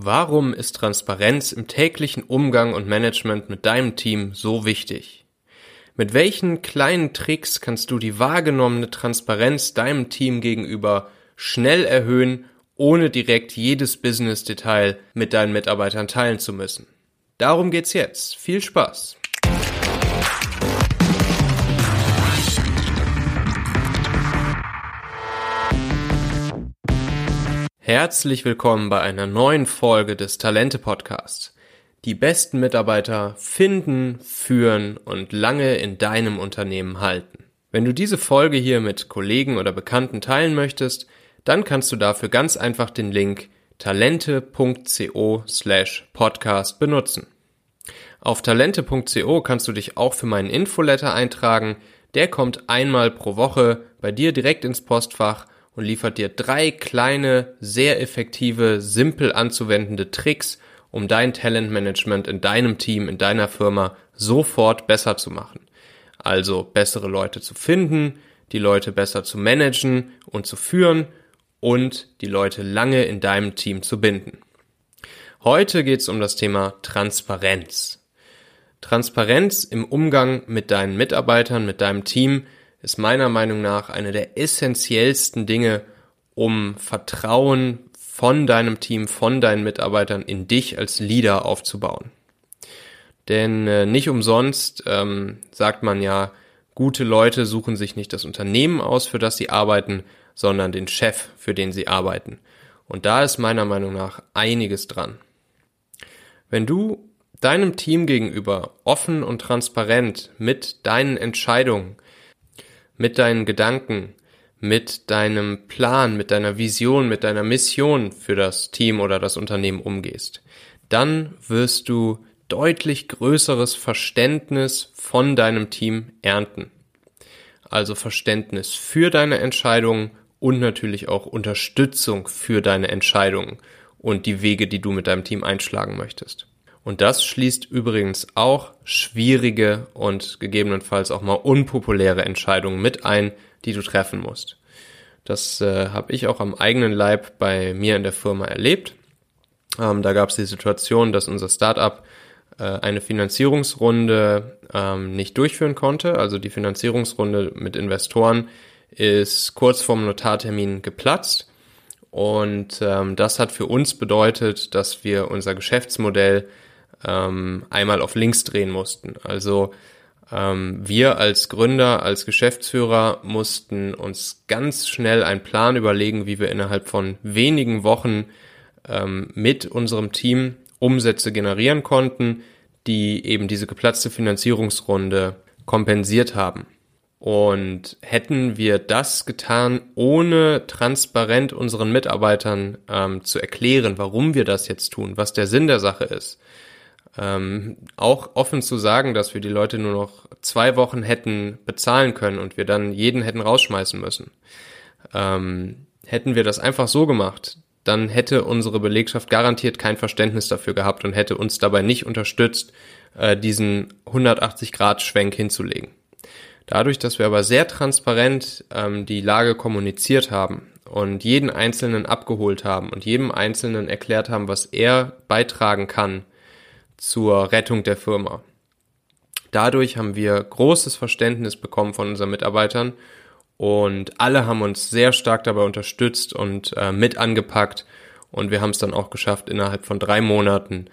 Warum ist Transparenz im täglichen Umgang und Management mit deinem Team so wichtig? Mit welchen kleinen Tricks kannst du die wahrgenommene Transparenz deinem Team gegenüber schnell erhöhen, ohne direkt jedes Business-Detail mit deinen Mitarbeitern teilen zu müssen? Darum geht's jetzt. Viel Spaß! Herzlich willkommen bei einer neuen Folge des Talente Podcasts. Die besten Mitarbeiter finden, führen und lange in deinem Unternehmen halten. Wenn du diese Folge hier mit Kollegen oder Bekannten teilen möchtest, dann kannst du dafür ganz einfach den Link talente.co slash podcast benutzen. Auf talente.co kannst du dich auch für meinen Infoletter eintragen. Der kommt einmal pro Woche bei dir direkt ins Postfach und liefert dir drei kleine, sehr effektive, simpel anzuwendende Tricks, um dein Talentmanagement in deinem Team, in deiner Firma sofort besser zu machen. Also bessere Leute zu finden, die Leute besser zu managen und zu führen und die Leute lange in deinem Team zu binden. Heute geht es um das Thema Transparenz. Transparenz im Umgang mit deinen Mitarbeitern, mit deinem Team ist meiner Meinung nach eine der essentiellsten Dinge, um Vertrauen von deinem Team, von deinen Mitarbeitern in dich als Leader aufzubauen. Denn äh, nicht umsonst ähm, sagt man ja, gute Leute suchen sich nicht das Unternehmen aus, für das sie arbeiten, sondern den Chef, für den sie arbeiten. Und da ist meiner Meinung nach einiges dran. Wenn du deinem Team gegenüber offen und transparent mit deinen Entscheidungen, mit deinen Gedanken, mit deinem Plan, mit deiner Vision, mit deiner Mission für das Team oder das Unternehmen umgehst, dann wirst du deutlich größeres Verständnis von deinem Team ernten. Also Verständnis für deine Entscheidungen und natürlich auch Unterstützung für deine Entscheidungen und die Wege, die du mit deinem Team einschlagen möchtest. Und das schließt übrigens auch schwierige und gegebenenfalls auch mal unpopuläre Entscheidungen mit ein, die du treffen musst. Das äh, habe ich auch am eigenen Leib bei mir in der Firma erlebt. Ähm, da gab es die Situation, dass unser Startup äh, eine Finanzierungsrunde ähm, nicht durchführen konnte. Also die Finanzierungsrunde mit Investoren ist kurz vorm Notartermin geplatzt. Und ähm, das hat für uns bedeutet, dass wir unser Geschäftsmodell ähm, einmal auf links drehen mussten. Also ähm, wir als Gründer, als Geschäftsführer mussten uns ganz schnell einen Plan überlegen, wie wir innerhalb von wenigen Wochen ähm, mit unserem Team Umsätze generieren konnten, die eben diese geplatzte Finanzierungsrunde kompensiert haben. Und hätten wir das getan, ohne transparent unseren Mitarbeitern ähm, zu erklären, warum wir das jetzt tun, was der Sinn der Sache ist, ähm, auch offen zu sagen, dass wir die Leute nur noch zwei Wochen hätten bezahlen können und wir dann jeden hätten rausschmeißen müssen. Ähm, hätten wir das einfach so gemacht, dann hätte unsere Belegschaft garantiert kein Verständnis dafür gehabt und hätte uns dabei nicht unterstützt, äh, diesen 180-Grad-Schwenk hinzulegen. Dadurch, dass wir aber sehr transparent ähm, die Lage kommuniziert haben und jeden Einzelnen abgeholt haben und jedem Einzelnen erklärt haben, was er beitragen kann, zur Rettung der Firma. Dadurch haben wir großes Verständnis bekommen von unseren Mitarbeitern und alle haben uns sehr stark dabei unterstützt und äh, mit angepackt und wir haben es dann auch geschafft, innerhalb von drei Monaten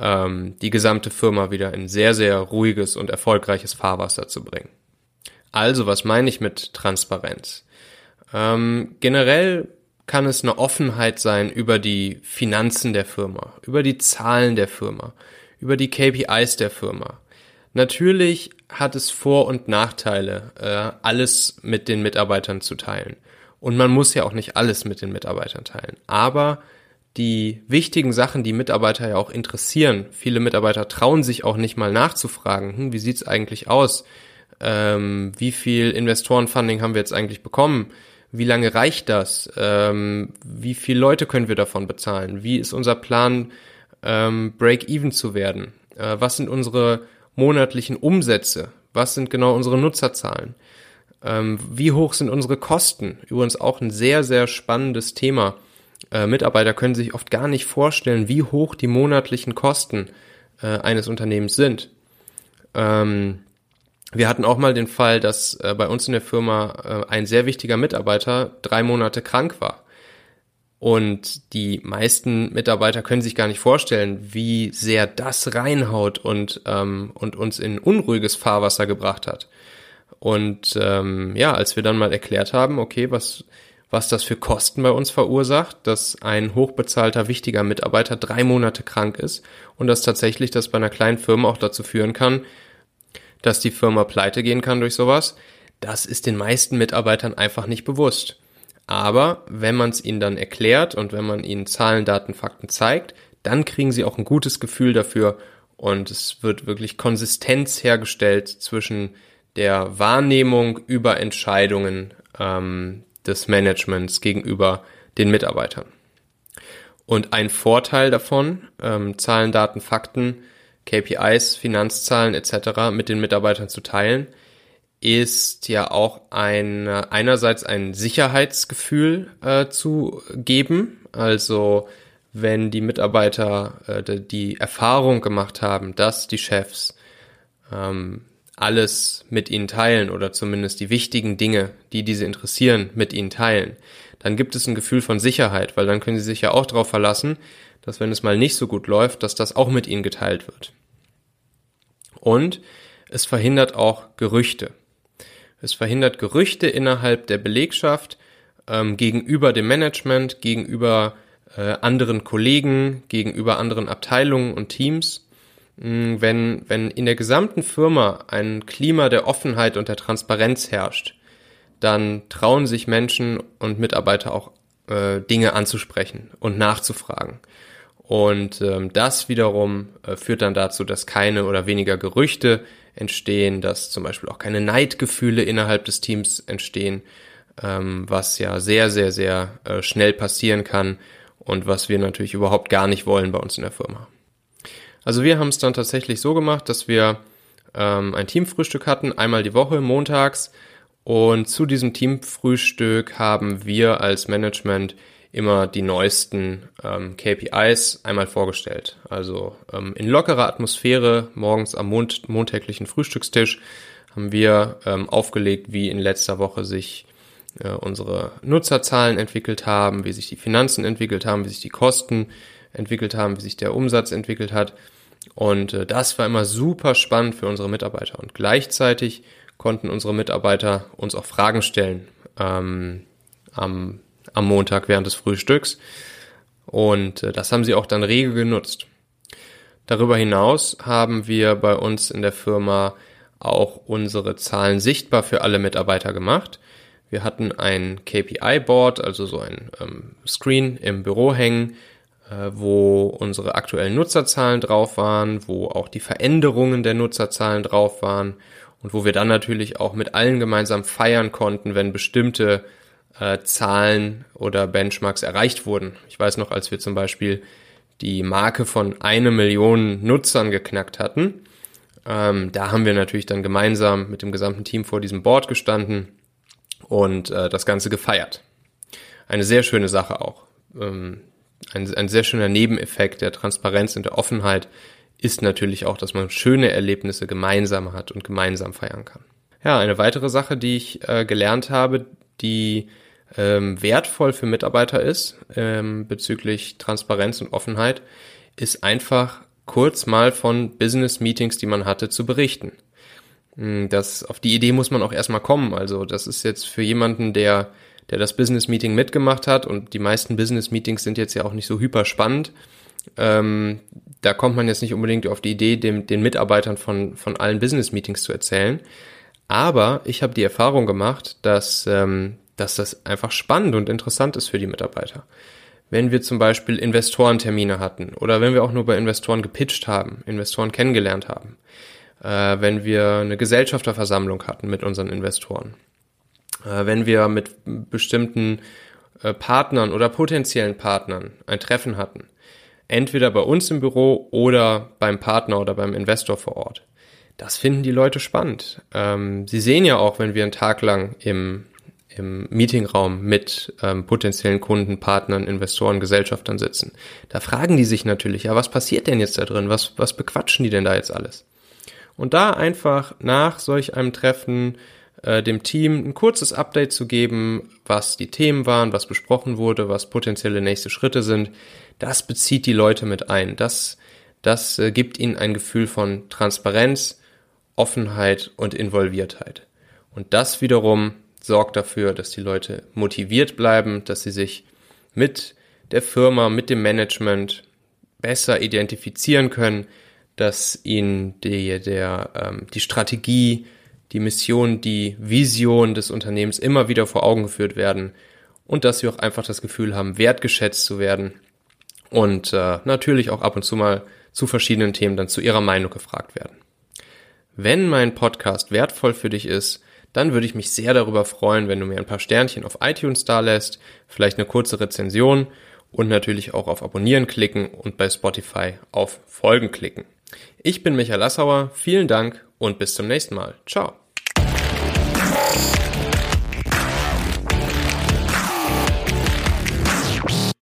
ähm, die gesamte Firma wieder in sehr, sehr ruhiges und erfolgreiches Fahrwasser zu bringen. Also, was meine ich mit Transparenz? Ähm, generell kann es eine Offenheit sein über die Finanzen der Firma, über die Zahlen der Firma, über die KPIs der Firma. Natürlich hat es Vor- und Nachteile, äh, alles mit den Mitarbeitern zu teilen. Und man muss ja auch nicht alles mit den Mitarbeitern teilen. Aber die wichtigen Sachen, die Mitarbeiter ja auch interessieren, viele Mitarbeiter trauen sich auch nicht mal nachzufragen, hm, wie sieht's eigentlich aus? Ähm, wie viel Investorenfunding haben wir jetzt eigentlich bekommen? Wie lange reicht das? Ähm, wie viele Leute können wir davon bezahlen? Wie ist unser Plan ähm, Break-Even zu werden? Äh, was sind unsere monatlichen Umsätze? Was sind genau unsere Nutzerzahlen? Ähm, wie hoch sind unsere Kosten? Übrigens auch ein sehr, sehr spannendes Thema. Äh, Mitarbeiter können sich oft gar nicht vorstellen, wie hoch die monatlichen Kosten äh, eines Unternehmens sind. Ähm, wir hatten auch mal den Fall, dass äh, bei uns in der Firma äh, ein sehr wichtiger Mitarbeiter drei Monate krank war. Und die meisten Mitarbeiter können sich gar nicht vorstellen, wie sehr das reinhaut und, ähm, und uns in unruhiges Fahrwasser gebracht hat. Und ähm, ja, als wir dann mal erklärt haben, okay, was, was das für Kosten bei uns verursacht, dass ein hochbezahlter, wichtiger Mitarbeiter drei Monate krank ist und dass tatsächlich das bei einer kleinen Firma auch dazu führen kann, dass die Firma pleite gehen kann durch sowas, das ist den meisten Mitarbeitern einfach nicht bewusst. Aber wenn man es ihnen dann erklärt und wenn man ihnen Zahlen, Daten, Fakten zeigt, dann kriegen sie auch ein gutes Gefühl dafür und es wird wirklich Konsistenz hergestellt zwischen der Wahrnehmung über Entscheidungen ähm, des Managements gegenüber den Mitarbeitern. Und ein Vorteil davon, ähm, Zahlen, Daten, Fakten, KPIs, Finanzzahlen etc. mit den Mitarbeitern zu teilen, ist ja auch ein einerseits ein Sicherheitsgefühl äh, zu geben. Also wenn die Mitarbeiter äh, die Erfahrung gemacht haben, dass die Chefs ähm, alles mit ihnen teilen oder zumindest die wichtigen Dinge, die diese interessieren, mit ihnen teilen, dann gibt es ein Gefühl von Sicherheit, weil dann können sie sich ja auch darauf verlassen, dass wenn es mal nicht so gut läuft, dass das auch mit ihnen geteilt wird. Und es verhindert auch Gerüchte. Es verhindert Gerüchte innerhalb der Belegschaft ähm, gegenüber dem Management, gegenüber äh, anderen Kollegen, gegenüber anderen Abteilungen und Teams. Mm, wenn, wenn in der gesamten Firma ein Klima der Offenheit und der Transparenz herrscht, dann trauen sich Menschen und Mitarbeiter auch äh, Dinge anzusprechen und nachzufragen. Und ähm, das wiederum äh, führt dann dazu, dass keine oder weniger Gerüchte entstehen, dass zum Beispiel auch keine Neidgefühle innerhalb des Teams entstehen, ähm, was ja sehr, sehr, sehr äh, schnell passieren kann und was wir natürlich überhaupt gar nicht wollen bei uns in der Firma. Also wir haben es dann tatsächlich so gemacht, dass wir ähm, ein Teamfrühstück hatten, einmal die Woche, montags. Und zu diesem Teamfrühstück haben wir als Management immer die neuesten ähm, KPIs einmal vorgestellt. Also ähm, in lockerer Atmosphäre morgens am Mond montäglichen Frühstückstisch haben wir ähm, aufgelegt, wie in letzter Woche sich äh, unsere Nutzerzahlen entwickelt haben, wie sich die Finanzen entwickelt haben, wie sich die Kosten entwickelt haben, wie sich der Umsatz entwickelt hat. Und äh, das war immer super spannend für unsere Mitarbeiter. Und gleichzeitig konnten unsere Mitarbeiter uns auch Fragen stellen ähm, am am Montag während des Frühstücks. Und äh, das haben sie auch dann rege genutzt. Darüber hinaus haben wir bei uns in der Firma auch unsere Zahlen sichtbar für alle Mitarbeiter gemacht. Wir hatten ein KPI-Board, also so ein ähm, Screen im Büro hängen, äh, wo unsere aktuellen Nutzerzahlen drauf waren, wo auch die Veränderungen der Nutzerzahlen drauf waren und wo wir dann natürlich auch mit allen gemeinsam feiern konnten, wenn bestimmte äh, Zahlen oder Benchmarks erreicht wurden. Ich weiß noch, als wir zum Beispiel die Marke von eine Million Nutzern geknackt hatten, ähm, da haben wir natürlich dann gemeinsam mit dem gesamten Team vor diesem Board gestanden und äh, das Ganze gefeiert. Eine sehr schöne Sache auch. Ähm, ein, ein sehr schöner Nebeneffekt der Transparenz und der Offenheit ist natürlich auch, dass man schöne Erlebnisse gemeinsam hat und gemeinsam feiern kann. Ja, eine weitere Sache, die ich äh, gelernt habe, die ähm, wertvoll für Mitarbeiter ist ähm, bezüglich Transparenz und Offenheit, ist einfach kurz mal von Business Meetings, die man hatte, zu berichten. Hm, das, auf die Idee muss man auch erstmal kommen. Also das ist jetzt für jemanden, der, der das Business Meeting mitgemacht hat und die meisten Business Meetings sind jetzt ja auch nicht so hyper spannend. Ähm, da kommt man jetzt nicht unbedingt auf die Idee, dem, den Mitarbeitern von, von allen Business Meetings zu erzählen. Aber ich habe die Erfahrung gemacht, dass ähm, dass das einfach spannend und interessant ist für die Mitarbeiter. Wenn wir zum Beispiel Investorentermine hatten oder wenn wir auch nur bei Investoren gepitcht haben, Investoren kennengelernt haben, äh, wenn wir eine Gesellschafterversammlung hatten mit unseren Investoren, äh, wenn wir mit bestimmten äh, Partnern oder potenziellen Partnern ein Treffen hatten, entweder bei uns im Büro oder beim Partner oder beim Investor vor Ort. Das finden die Leute spannend. Ähm, sie sehen ja auch, wenn wir einen Tag lang im im Meetingraum mit ähm, potenziellen Kunden, Partnern, Investoren, Gesellschaftern sitzen. Da fragen die sich natürlich, ja, was passiert denn jetzt da drin? Was, was bequatschen die denn da jetzt alles? Und da einfach nach solch einem Treffen äh, dem Team ein kurzes Update zu geben, was die Themen waren, was besprochen wurde, was potenzielle nächste Schritte sind, das bezieht die Leute mit ein. Das, das äh, gibt ihnen ein Gefühl von Transparenz, Offenheit und Involviertheit. Und das wiederum sorgt dafür, dass die Leute motiviert bleiben, dass sie sich mit der Firma, mit dem Management besser identifizieren können, dass ihnen die, der, ähm, die Strategie, die Mission, die Vision des Unternehmens immer wieder vor Augen geführt werden und dass sie auch einfach das Gefühl haben, wertgeschätzt zu werden und äh, natürlich auch ab und zu mal zu verschiedenen Themen dann zu ihrer Meinung gefragt werden. Wenn mein Podcast wertvoll für dich ist, dann würde ich mich sehr darüber freuen, wenn du mir ein paar Sternchen auf iTunes da lässt, vielleicht eine kurze Rezension und natürlich auch auf Abonnieren klicken und bei Spotify auf Folgen klicken. Ich bin Michael Lassauer, vielen Dank und bis zum nächsten Mal. Ciao.